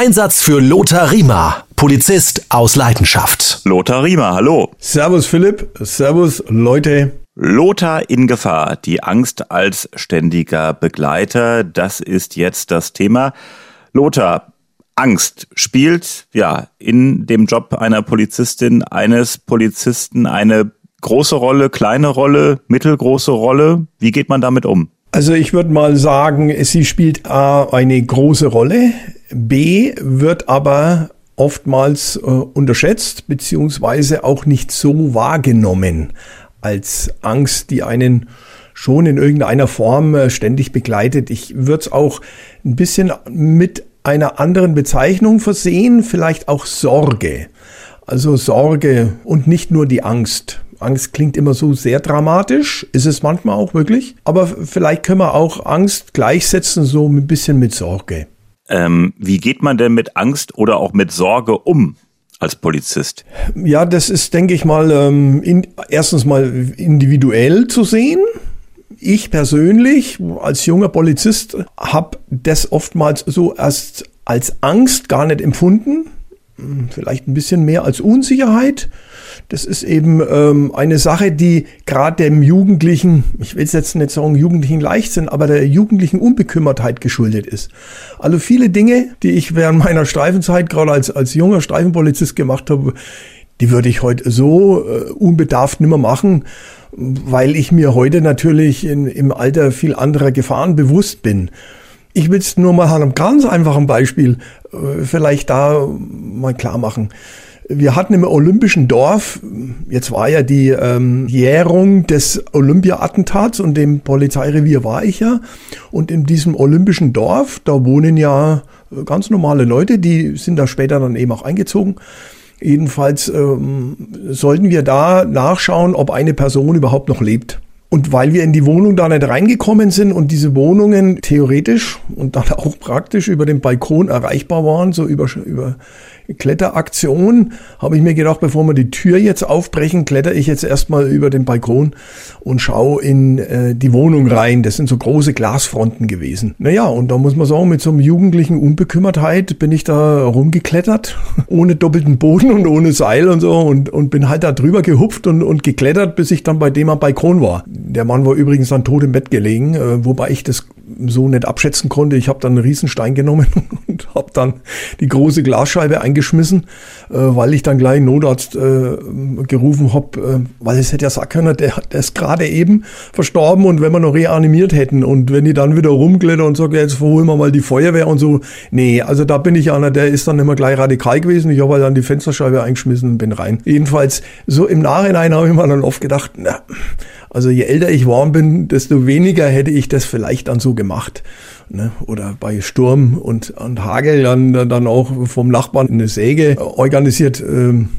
Einsatz für Lothar Riemer, Polizist aus Leidenschaft. Lothar Riemer, hallo. Servus Philipp, Servus Leute. Lothar in Gefahr, die Angst als ständiger Begleiter, das ist jetzt das Thema. Lothar, Angst spielt ja in dem Job einer Polizistin, eines Polizisten eine große Rolle, kleine Rolle, mittelgroße Rolle. Wie geht man damit um? Also ich würde mal sagen, sie spielt A eine große Rolle, B wird aber oftmals äh, unterschätzt beziehungsweise auch nicht so wahrgenommen als Angst, die einen schon in irgendeiner Form äh, ständig begleitet. Ich würde es auch ein bisschen mit einer anderen Bezeichnung versehen, vielleicht auch Sorge. Also Sorge und nicht nur die Angst. Angst klingt immer so sehr dramatisch, ist es manchmal auch wirklich. Aber vielleicht können wir auch Angst gleichsetzen, so ein bisschen mit Sorge. Ähm, wie geht man denn mit Angst oder auch mit Sorge um? als Polizist? Ja, das ist, denke ich mal, ähm, in, erstens mal individuell zu sehen. Ich persönlich als junger Polizist habe das oftmals so erst als Angst gar nicht empfunden, vielleicht ein bisschen mehr als Unsicherheit. Das ist eben ähm, eine Sache, die gerade dem Jugendlichen, ich will jetzt nicht sagen Jugendlichen Leichtsinn, aber der jugendlichen Unbekümmertheit geschuldet ist. Also viele Dinge, die ich während meiner Streifenzeit gerade als, als junger Streifenpolizist gemacht habe, die würde ich heute so äh, unbedarft nimmer machen, weil ich mir heute natürlich in, im Alter viel anderer Gefahren bewusst bin. Ich will es nur mal an einem ganz einfachen Beispiel äh, vielleicht da mal klar machen. Wir hatten im Olympischen Dorf, jetzt war ja die ähm, Jährung des Olympia-Attentats und dem Polizeirevier war ich ja. Und in diesem Olympischen Dorf, da wohnen ja ganz normale Leute, die sind da später dann eben auch eingezogen. Jedenfalls ähm, sollten wir da nachschauen, ob eine Person überhaupt noch lebt. Und weil wir in die Wohnung da nicht reingekommen sind und diese Wohnungen theoretisch und dann auch praktisch über den Balkon erreichbar waren, so über, über Kletteraktion, habe ich mir gedacht, bevor wir die Tür jetzt aufbrechen, kletter ich jetzt erstmal über den Balkon und schaue in äh, die Wohnung rein. Das sind so große Glasfronten gewesen. Naja, und da muss man sagen, mit so einem jugendlichen Unbekümmertheit bin ich da rumgeklettert, ohne doppelten Boden und ohne Seil und so und, und bin halt da drüber gehupft und, und geklettert, bis ich dann bei dem am Balkon war. Der Mann war übrigens dann tot im Bett gelegen, äh, wobei ich das so nicht abschätzen konnte. Ich habe dann einen Riesenstein genommen und habe dann die große Glasscheibe eingeschmissen, äh, weil ich dann gleich Notarzt äh, gerufen habe, äh, weil es hätte ja sagen können, der, der ist gerade eben verstorben und wenn wir noch reanimiert hätten und wenn die dann wieder rumklettern und sagen, jetzt holen wir mal die Feuerwehr und so. Nee, also da bin ich einer, der ist dann immer gleich radikal gewesen. Ich habe halt dann die Fensterscheibe eingeschmissen und bin rein. Jedenfalls, so im Nachhinein habe ich mir dann oft gedacht, na, also je älter ich warm bin, desto weniger hätte ich das vielleicht dann so gemacht. Ne? Oder bei Sturm und, und Hagel dann, dann auch vom Nachbarn eine Säge organisiert. Ähm,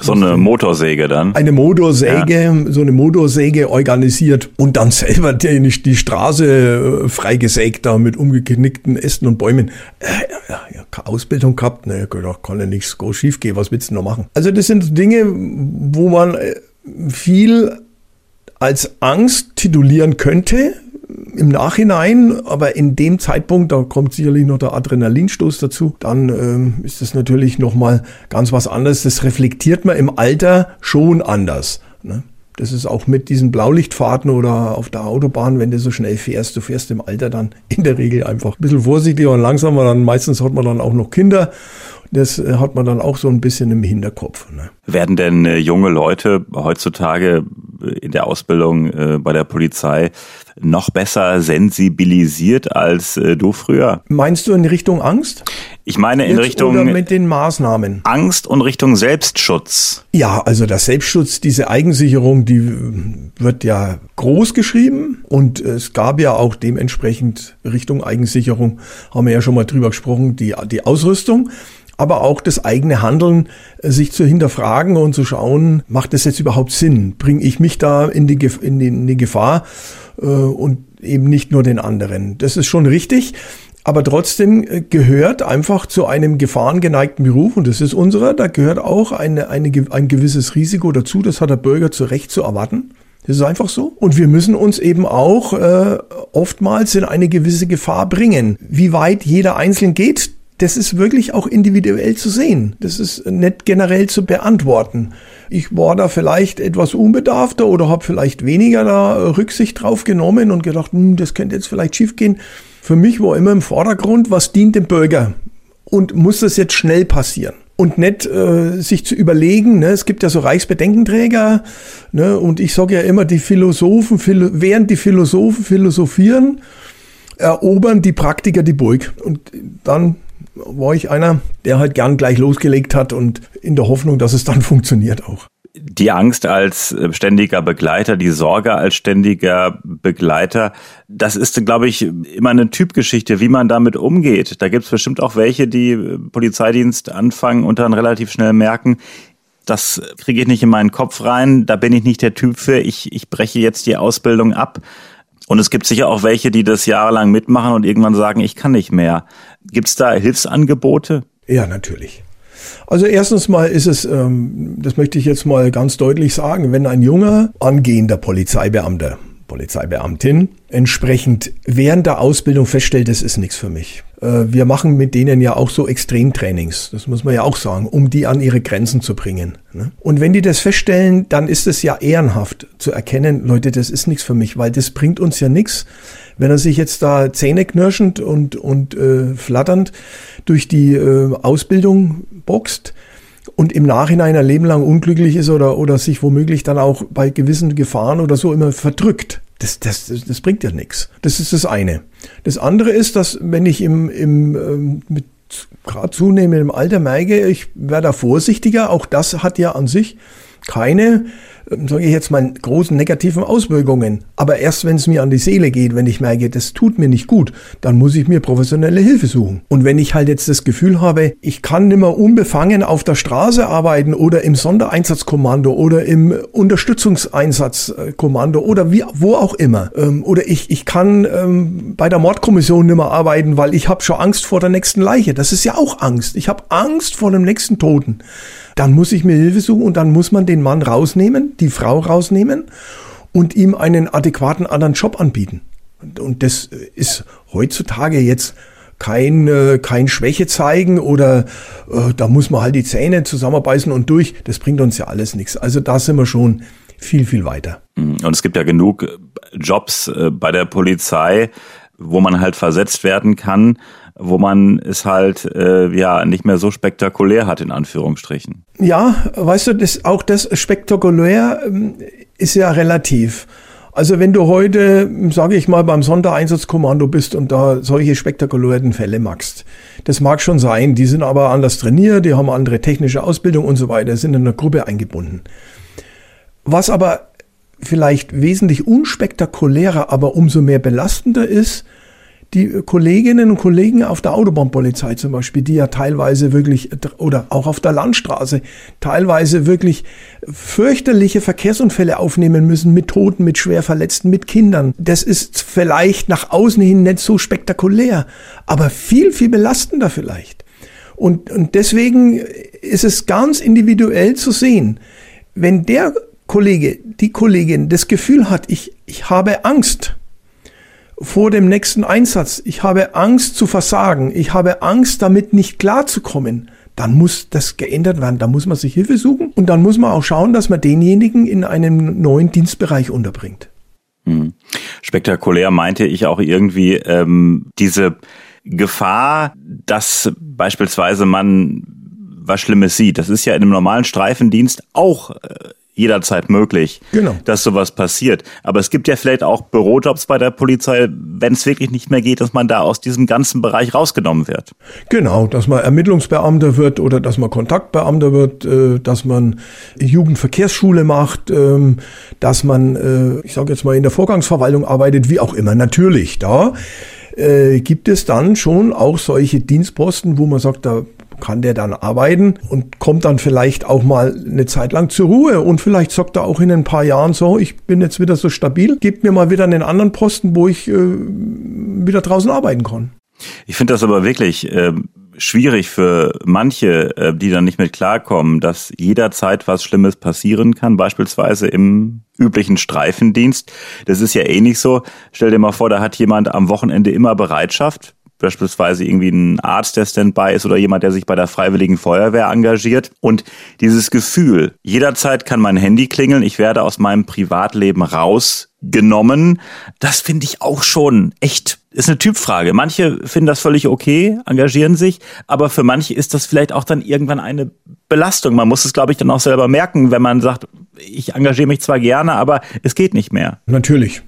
so eine Motorsäge dann? Eine Motorsäge, ja. so eine Motorsäge organisiert und dann selber die, die Straße äh, freigesägt da mit umgeknickten Ästen und Bäumen. Äh, ja, ja, Ausbildung gehabt, ne, gedacht, kann ja nichts schief gehen, was willst du noch machen? Also das sind Dinge, wo man äh, viel als Angst titulieren könnte im Nachhinein, aber in dem Zeitpunkt, da kommt sicherlich noch der Adrenalinstoß dazu, dann ähm, ist das natürlich nochmal ganz was anderes. Das reflektiert man im Alter schon anders. Ne? Das ist auch mit diesen Blaulichtfahrten oder auf der Autobahn, wenn du so schnell fährst, du fährst im Alter dann in der Regel einfach ein bisschen vorsichtiger und langsamer. Dann meistens hat man dann auch noch Kinder das äh, hat man dann auch so ein bisschen im Hinterkopf. Ne? Werden denn äh, junge Leute heutzutage in der Ausbildung äh, bei der Polizei noch besser sensibilisiert als äh, du früher? Meinst du in Richtung Angst? Ich meine in Jetzt Richtung mit den Maßnahmen. Angst und Richtung Selbstschutz. Ja, also der Selbstschutz, diese Eigensicherung, die wird ja groß geschrieben und es gab ja auch dementsprechend Richtung Eigensicherung, haben wir ja schon mal drüber gesprochen, die, die Ausrüstung aber auch das eigene Handeln, äh, sich zu hinterfragen und zu schauen, macht das jetzt überhaupt Sinn? Bringe ich mich da in die, in die, in die Gefahr äh, und eben nicht nur den anderen? Das ist schon richtig. Aber trotzdem äh, gehört einfach zu einem gefahrengeneigten Beruf, und das ist unserer, da gehört auch eine, eine, ein gewisses Risiko dazu, das hat der Bürger zu Recht zu erwarten. Das ist einfach so. Und wir müssen uns eben auch äh, oftmals in eine gewisse Gefahr bringen. Wie weit jeder Einzelne geht, das ist wirklich auch individuell zu sehen. Das ist nicht generell zu beantworten. Ich war da vielleicht etwas unbedarfter oder habe vielleicht weniger da Rücksicht drauf genommen und gedacht, hm, das könnte jetzt vielleicht schiefgehen. Für mich war immer im Vordergrund, was dient dem Bürger und muss das jetzt schnell passieren und nicht äh, sich zu überlegen, ne, es gibt ja so Reichsbedenkenträger, ne, und ich sage ja immer, die Philosophen, philo während die Philosophen philosophieren, erobern die Praktiker die Burg. Und dann war ich einer, der halt gern gleich losgelegt hat und in der Hoffnung, dass es dann funktioniert auch. Die Angst als äh, ständiger Begleiter, die Sorge als ständiger Begleiter, das ist, glaube ich, immer eine Typgeschichte, wie man damit umgeht. Da gibt es bestimmt auch welche, die äh, Polizeidienst anfangen und dann relativ schnell merken, das kriege ich nicht in meinen Kopf rein, da bin ich nicht der Typ für, ich, ich breche jetzt die Ausbildung ab. Und es gibt sicher auch welche, die das jahrelang mitmachen und irgendwann sagen, ich kann nicht mehr. Gibt es da Hilfsangebote? Ja, natürlich. Also erstens mal ist es, ähm, das möchte ich jetzt mal ganz deutlich sagen, wenn ein junger, angehender Polizeibeamter Polizeibeamtin entsprechend während der Ausbildung feststellt, das ist nichts für mich. Äh, wir machen mit denen ja auch so Extremtrainings, das muss man ja auch sagen, um die an ihre Grenzen zu bringen. Ne? Und wenn die das feststellen, dann ist es ja ehrenhaft zu erkennen, Leute, das ist nichts für mich, weil das bringt uns ja nichts, wenn er sich jetzt da zähneknirschend und, und äh, flatternd durch die äh, Ausbildung boxt, und im Nachhinein ein Leben lang unglücklich ist oder, oder sich womöglich dann auch bei gewissen Gefahren oder so immer verdrückt. Das, das, das, bringt ja nichts. Das ist das eine. Das andere ist, dass wenn ich im, im ähm, mit gerade zunehmendem Alter merke, ich werde da vorsichtiger, auch das hat ja an sich keine sage ich jetzt mal, großen negativen Auswirkungen. Aber erst wenn es mir an die Seele geht, wenn ich merke, das tut mir nicht gut, dann muss ich mir professionelle Hilfe suchen. Und wenn ich halt jetzt das Gefühl habe, ich kann nicht mehr unbefangen auf der Straße arbeiten oder im Sondereinsatzkommando oder im Unterstützungseinsatzkommando oder wie, wo auch immer. Ähm, oder ich, ich kann ähm, bei der Mordkommission nicht mehr arbeiten, weil ich habe schon Angst vor der nächsten Leiche. Das ist ja auch Angst. Ich habe Angst vor dem nächsten Toten dann muss ich mir Hilfe suchen und dann muss man den Mann rausnehmen, die Frau rausnehmen und ihm einen adäquaten anderen Job anbieten. Und das ist heutzutage jetzt kein, äh, kein Schwäche zeigen oder äh, da muss man halt die Zähne zusammenbeißen und durch. Das bringt uns ja alles nichts. Also da sind wir schon viel, viel weiter. Und es gibt ja genug Jobs äh, bei der Polizei, wo man halt versetzt werden kann wo man es halt äh, ja nicht mehr so spektakulär hat in Anführungsstrichen. Ja, weißt du, das, auch das spektakulär ähm, ist ja relativ. Also wenn du heute, sage ich mal, beim Sondereinsatzkommando bist und da solche spektakulären Fälle machst, das mag schon sein, die sind aber anders trainiert, die haben andere technische Ausbildung und so weiter, sind in einer Gruppe eingebunden. Was aber vielleicht wesentlich unspektakulärer, aber umso mehr belastender ist, die Kolleginnen und Kollegen auf der Autobahnpolizei zum Beispiel, die ja teilweise wirklich, oder auch auf der Landstraße, teilweise wirklich fürchterliche Verkehrsunfälle aufnehmen müssen mit Toten, mit Schwerverletzten, mit Kindern. Das ist vielleicht nach außen hin nicht so spektakulär, aber viel, viel belastender vielleicht. Und, und deswegen ist es ganz individuell zu sehen, wenn der Kollege, die Kollegin das Gefühl hat, ich, ich habe Angst, vor dem nächsten Einsatz. Ich habe Angst zu versagen. Ich habe Angst, damit nicht klarzukommen. Dann muss das geändert werden. Da muss man sich Hilfe suchen und dann muss man auch schauen, dass man denjenigen in einem neuen Dienstbereich unterbringt. Hm. Spektakulär meinte ich auch irgendwie ähm, diese Gefahr, dass beispielsweise man was Schlimmes sieht. Das ist ja in einem normalen Streifendienst auch äh, jederzeit möglich, genau. dass sowas passiert. Aber es gibt ja vielleicht auch Bürojobs bei der Polizei, wenn es wirklich nicht mehr geht, dass man da aus diesem ganzen Bereich rausgenommen wird. Genau, dass man Ermittlungsbeamter wird oder dass man Kontaktbeamter wird, äh, dass man Jugendverkehrsschule macht, ähm, dass man, äh, ich sage jetzt mal, in der Vorgangsverwaltung arbeitet, wie auch immer. Natürlich, da äh, gibt es dann schon auch solche Dienstposten, wo man sagt, da kann der dann arbeiten und kommt dann vielleicht auch mal eine Zeit lang zur Ruhe und vielleicht sagt er auch in ein paar Jahren so, ich bin jetzt wieder so stabil, gebt mir mal wieder einen anderen Posten, wo ich äh, wieder draußen arbeiten kann. Ich finde das aber wirklich äh, schwierig für manche, äh, die dann nicht mit klarkommen, dass jederzeit was Schlimmes passieren kann, beispielsweise im üblichen Streifendienst. Das ist ja eh nicht so. Stell dir mal vor, da hat jemand am Wochenende immer Bereitschaft beispielsweise irgendwie ein Arzt, der Standby ist oder jemand, der sich bei der Freiwilligen Feuerwehr engagiert. Und dieses Gefühl, jederzeit kann mein Handy klingeln, ich werde aus meinem Privatleben rausgenommen, das finde ich auch schon echt, ist eine Typfrage. Manche finden das völlig okay, engagieren sich, aber für manche ist das vielleicht auch dann irgendwann eine Belastung. Man muss es, glaube ich, dann auch selber merken, wenn man sagt, ich engagiere mich zwar gerne, aber es geht nicht mehr. Natürlich.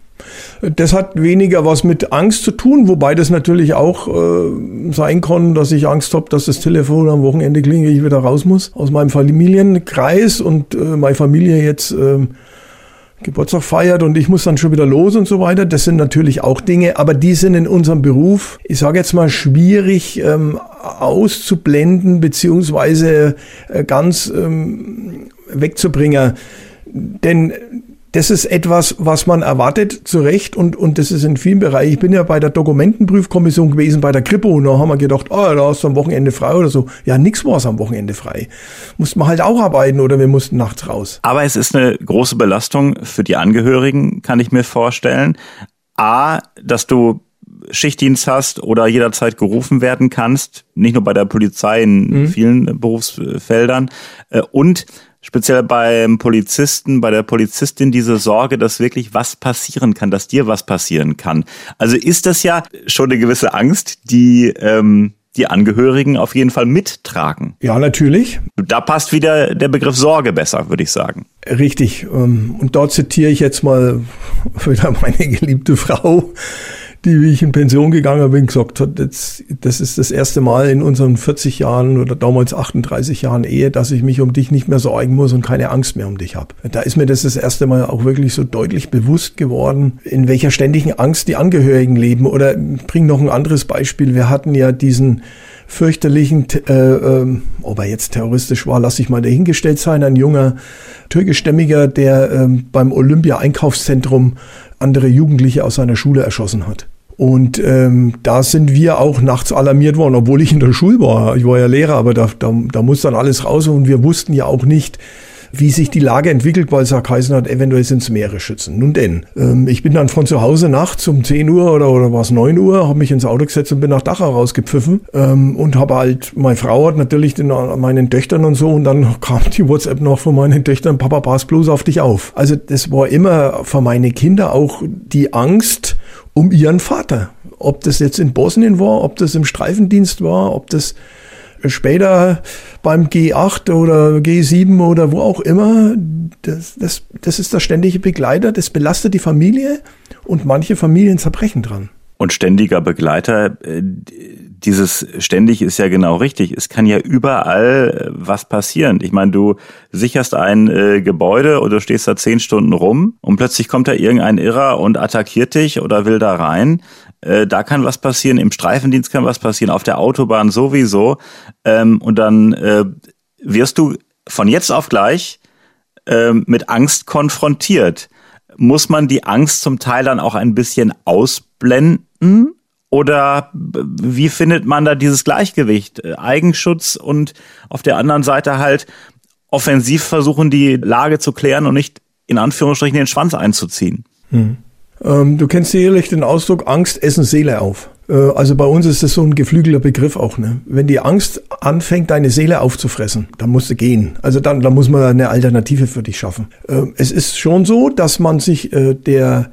Das hat weniger was mit Angst zu tun, wobei das natürlich auch äh, sein kann, dass ich Angst habe, dass das Telefon am Wochenende klingelt, ich wieder raus muss aus meinem Familienkreis und äh, meine Familie jetzt äh, Geburtstag feiert und ich muss dann schon wieder los und so weiter. Das sind natürlich auch Dinge, aber die sind in unserem Beruf, ich sage jetzt mal, schwierig ähm, auszublenden beziehungsweise äh, ganz ähm, wegzubringen. Denn das ist etwas, was man erwartet, zu Recht, und, und das ist in vielen Bereichen. Ich bin ja bei der Dokumentenprüfkommission gewesen, bei der Kripo, und da haben wir gedacht, oh, da hast du am Wochenende frei oder so. Ja, nix war es am Wochenende frei. Mussten wir halt auch arbeiten oder wir mussten nachts raus. Aber es ist eine große Belastung für die Angehörigen, kann ich mir vorstellen. A, dass du Schichtdienst hast oder jederzeit gerufen werden kannst, nicht nur bei der Polizei in mhm. vielen Berufsfeldern. Äh, und speziell beim Polizisten, bei der Polizistin diese Sorge, dass wirklich was passieren kann, dass dir was passieren kann. Also ist das ja schon eine gewisse Angst, die ähm, die Angehörigen auf jeden Fall mittragen. Ja, natürlich. Da passt wieder der Begriff Sorge besser, würde ich sagen. Richtig. Ähm, und dort zitiere ich jetzt mal wieder meine geliebte Frau, die, wie ich in Pension gegangen bin, gesagt hat, das, das ist das erste Mal in unseren 40 Jahren oder damals 38 Jahren Ehe, dass ich mich um dich nicht mehr sorgen muss und keine Angst mehr um dich habe. Da ist mir das das erste Mal auch wirklich so deutlich bewusst geworden, in welcher ständigen Angst die Angehörigen leben. Oder bring noch ein anderes Beispiel. Wir hatten ja diesen fürchterlichen, äh, äh, ob er jetzt terroristisch war, lasse ich mal dahingestellt sein, ein junger türkischstämmiger, der äh, beim Olympia-Einkaufszentrum andere Jugendliche aus seiner Schule erschossen hat. Und ähm, da sind wir auch nachts alarmiert worden, obwohl ich in der Schule war. Ich war ja Lehrer, aber da, da, da muss dann alles raus und wir wussten ja auch nicht, wie sich die Lage entwickelt, weil es ja geheißen hat, eventuell sind es mehrere Schützen. Nun denn, ähm, ich bin dann von zu Hause nachts um 10 Uhr oder, oder war es 9 Uhr, habe mich ins Auto gesetzt und bin nach Dachau rausgepfiffen ähm, und habe halt, meine Frau hat natürlich den, meinen Töchtern und so und dann kam die WhatsApp noch von meinen Töchtern, Papa, pass bloß auf dich auf. Also das war immer für meine Kinder auch die Angst um ihren Vater. Ob das jetzt in Bosnien war, ob das im Streifendienst war, ob das später beim G8 oder G7 oder wo auch immer, das, das, das ist der ständige Begleiter, das belastet die Familie und manche Familien zerbrechen dran. Und ständiger Begleiter, äh, dieses ständig ist ja genau richtig. Es kann ja überall äh, was passieren. Ich meine, du sicherst ein äh, Gebäude oder stehst da zehn Stunden rum und plötzlich kommt da irgendein Irrer und attackiert dich oder will da rein. Äh, da kann was passieren, im Streifendienst kann was passieren, auf der Autobahn sowieso. Ähm, und dann äh, wirst du von jetzt auf gleich äh, mit Angst konfrontiert. Muss man die Angst zum Teil dann auch ein bisschen ausblenden? Oder wie findet man da dieses Gleichgewicht? Äh, Eigenschutz und auf der anderen Seite halt offensiv versuchen, die Lage zu klären und nicht in Anführungsstrichen den Schwanz einzuziehen. Hm. Ähm, du kennst sicherlich den Ausdruck Angst essen Seele auf. Äh, also bei uns ist das so ein geflügelter Begriff auch. Ne? Wenn die Angst anfängt, deine Seele aufzufressen, dann musst du gehen. Also dann, dann muss man eine Alternative für dich schaffen. Äh, es ist schon so, dass man sich äh, der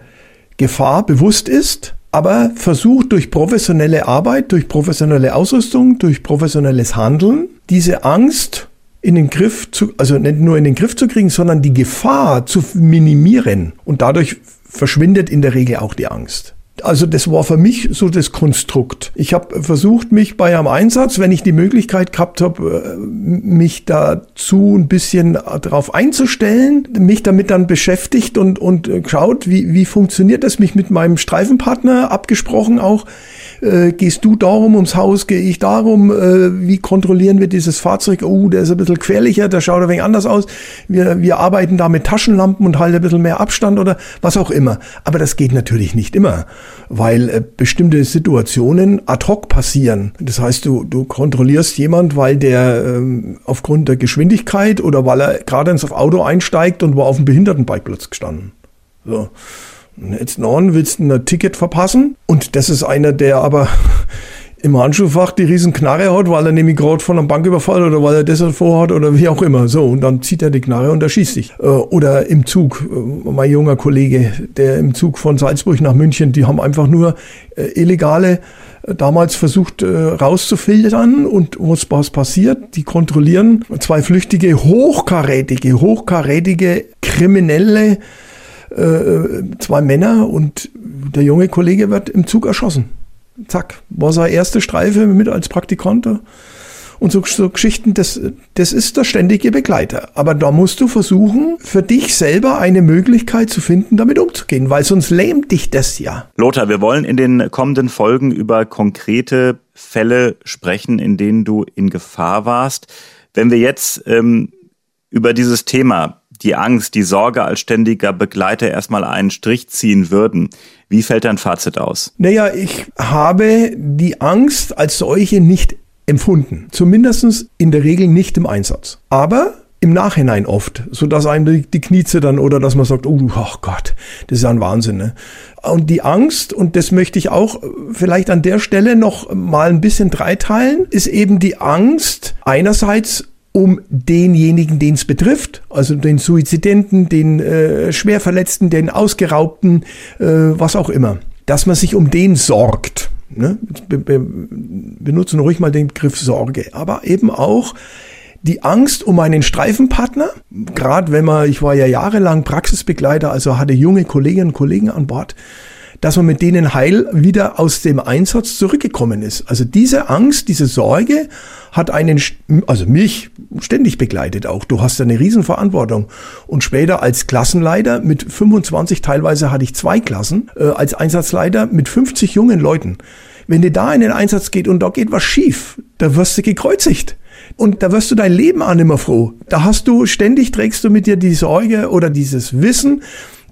Gefahr bewusst ist, aber versucht durch professionelle Arbeit, durch professionelle Ausrüstung, durch professionelles Handeln, diese Angst in den Griff zu, also nicht nur in den Griff zu kriegen, sondern die Gefahr zu minimieren und dadurch verschwindet in der Regel auch die Angst. Also das war für mich so das Konstrukt. Ich habe versucht, mich bei einem Einsatz, wenn ich die Möglichkeit gehabt habe, äh, mich dazu ein bisschen darauf einzustellen, mich damit dann beschäftigt und, und geschaut, wie, wie funktioniert das, mich mit meinem Streifenpartner abgesprochen auch, äh, gehst du darum ums Haus, gehe ich darum, äh, wie kontrollieren wir dieses Fahrzeug? Oh, der ist ein bisschen querlicher, der schaut ein wenig anders aus. Wir, wir arbeiten da mit Taschenlampen und halten ein bisschen mehr Abstand oder was auch immer. Aber das geht natürlich nicht immer, weil äh, bestimmte Situationen ad hoc passieren. Das heißt, du, du kontrollierst jemand, weil der ähm, aufgrund der Geschwindigkeit oder weil er gerade ins Auto einsteigt und war auf dem Behindertenbikeplatz gestanden. So. Jetzt non willst du ein Ticket verpassen und das ist einer, der aber im Handschuhfach die riesen Knarre hat, weil er nämlich gerade von einem Banküberfall oder weil er das vorhat oder wie auch immer. So, und dann zieht er die Knarre und er schießt sich. Äh, oder im Zug, äh, mein junger Kollege, der im Zug von Salzburg nach München, die haben einfach nur äh, illegale damals versucht rauszufiltern und was, was passiert. Die kontrollieren zwei flüchtige, hochkarätige, hochkarätige Kriminelle, zwei Männer und der junge Kollege wird im Zug erschossen zack, war seine erste Streife mit als Praktikant. Und so, so Geschichten, das, das ist der ständige Begleiter. Aber da musst du versuchen, für dich selber eine Möglichkeit zu finden, damit umzugehen, weil sonst lähmt dich das ja. Lothar, wir wollen in den kommenden Folgen über konkrete Fälle sprechen, in denen du in Gefahr warst. Wenn wir jetzt ähm, über dieses Thema die Angst, die Sorge als ständiger Begleiter erstmal einen Strich ziehen würden. Wie fällt dein Fazit aus? Naja, ich habe die Angst als solche nicht empfunden. Zumindest in der Regel nicht im Einsatz. Aber im Nachhinein oft, so dass einem die Knie zittern oder dass man sagt, oh, oh Gott, das ist ja ein Wahnsinn. Ne? Und die Angst, und das möchte ich auch vielleicht an der Stelle noch mal ein bisschen dreiteilen, ist eben die Angst einerseits um denjenigen, den es betrifft, also den Suizidenten, den äh, Schwerverletzten, den Ausgeraubten, äh, was auch immer, dass man sich um den sorgt. Ne? Be be benutzen ruhig mal den Begriff Sorge, aber eben auch die Angst um einen Streifenpartner, gerade wenn man, ich war ja jahrelang Praxisbegleiter, also hatte junge Kolleginnen und Kollegen an Bord, dass man mit denen heil wieder aus dem Einsatz zurückgekommen ist. Also diese Angst, diese Sorge hat einen, also mich ständig begleitet auch. Du hast eine Riesenverantwortung. Und später als Klassenleiter mit 25, teilweise hatte ich zwei Klassen, äh, als Einsatzleiter mit 50 jungen Leuten. Wenn dir da in den Einsatz geht und da geht was schief, da wirst du gekreuzigt. Und da wirst du dein Leben an immer froh. Da hast du, ständig trägst du mit dir die Sorge oder dieses Wissen,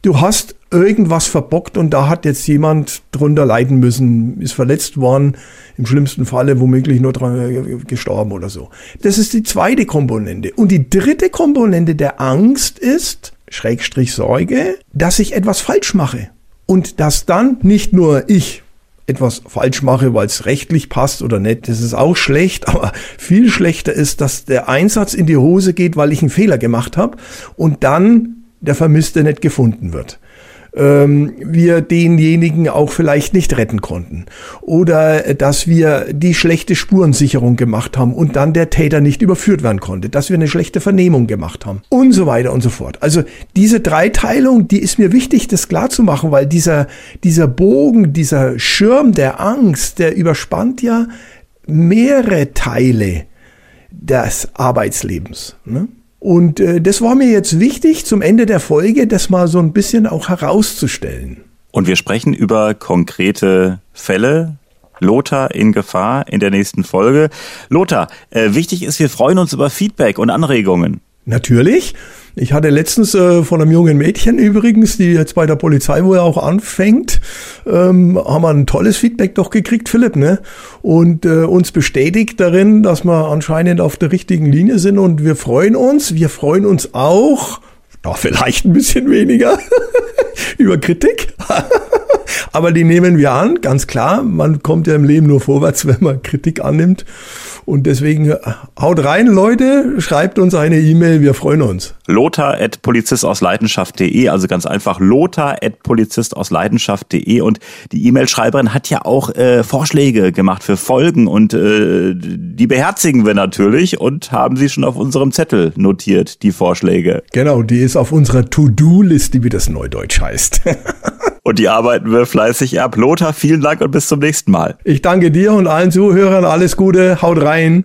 du hast irgendwas verbockt und da hat jetzt jemand drunter leiden müssen, ist verletzt worden, im schlimmsten Falle womöglich nur dran äh, gestorben oder so. Das ist die zweite Komponente. Und die dritte Komponente der Angst ist, Schrägstrich Sorge, dass ich etwas falsch mache. Und dass dann nicht nur ich etwas falsch mache, weil es rechtlich passt oder nicht, das ist auch schlecht, aber viel schlechter ist, dass der Einsatz in die Hose geht, weil ich einen Fehler gemacht habe und dann der Vermisste nicht gefunden wird. Ähm, wir denjenigen auch vielleicht nicht retten konnten. Oder dass wir die schlechte Spurensicherung gemacht haben und dann der Täter nicht überführt werden konnte. Dass wir eine schlechte Vernehmung gemacht haben. Und so weiter und so fort. Also diese Dreiteilung, die ist mir wichtig, das klar zu machen, weil dieser, dieser Bogen, dieser Schirm der Angst, der überspannt ja mehrere Teile des Arbeitslebens. Ne? Und äh, das war mir jetzt wichtig, zum Ende der Folge das mal so ein bisschen auch herauszustellen. Und wir sprechen über konkrete Fälle. Lothar in Gefahr in der nächsten Folge. Lothar, äh, wichtig ist, wir freuen uns über Feedback und Anregungen. Natürlich. Ich hatte letztens äh, von einem jungen Mädchen übrigens, die jetzt bei der Polizei wohl auch anfängt, ähm, haben wir ein tolles Feedback doch gekriegt, Philipp, ne? Und äh, uns bestätigt darin, dass wir anscheinend auf der richtigen Linie sind und wir freuen uns. Wir freuen uns auch, doch vielleicht ein bisschen weniger über Kritik. Aber die nehmen wir an, ganz klar. Man kommt ja im Leben nur vorwärts, wenn man Kritik annimmt. Und deswegen äh, haut rein, Leute, schreibt uns eine E-Mail, wir freuen uns. Lothar at Polizist aus Leidenschaft.de, also ganz einfach Lothar at Polizist aus Leidenschaft.de und die E-Mail-Schreiberin hat ja auch äh, Vorschläge gemacht für Folgen und äh, die beherzigen wir natürlich und haben sie schon auf unserem Zettel notiert, die Vorschläge. Genau, die ist auf unserer To-Do-Liste, wie das Neudeutsch heißt. und die arbeiten wir fleißig ab. Lothar, vielen Dank und bis zum nächsten Mal. Ich danke dir und allen Zuhörern alles Gute, haut rein.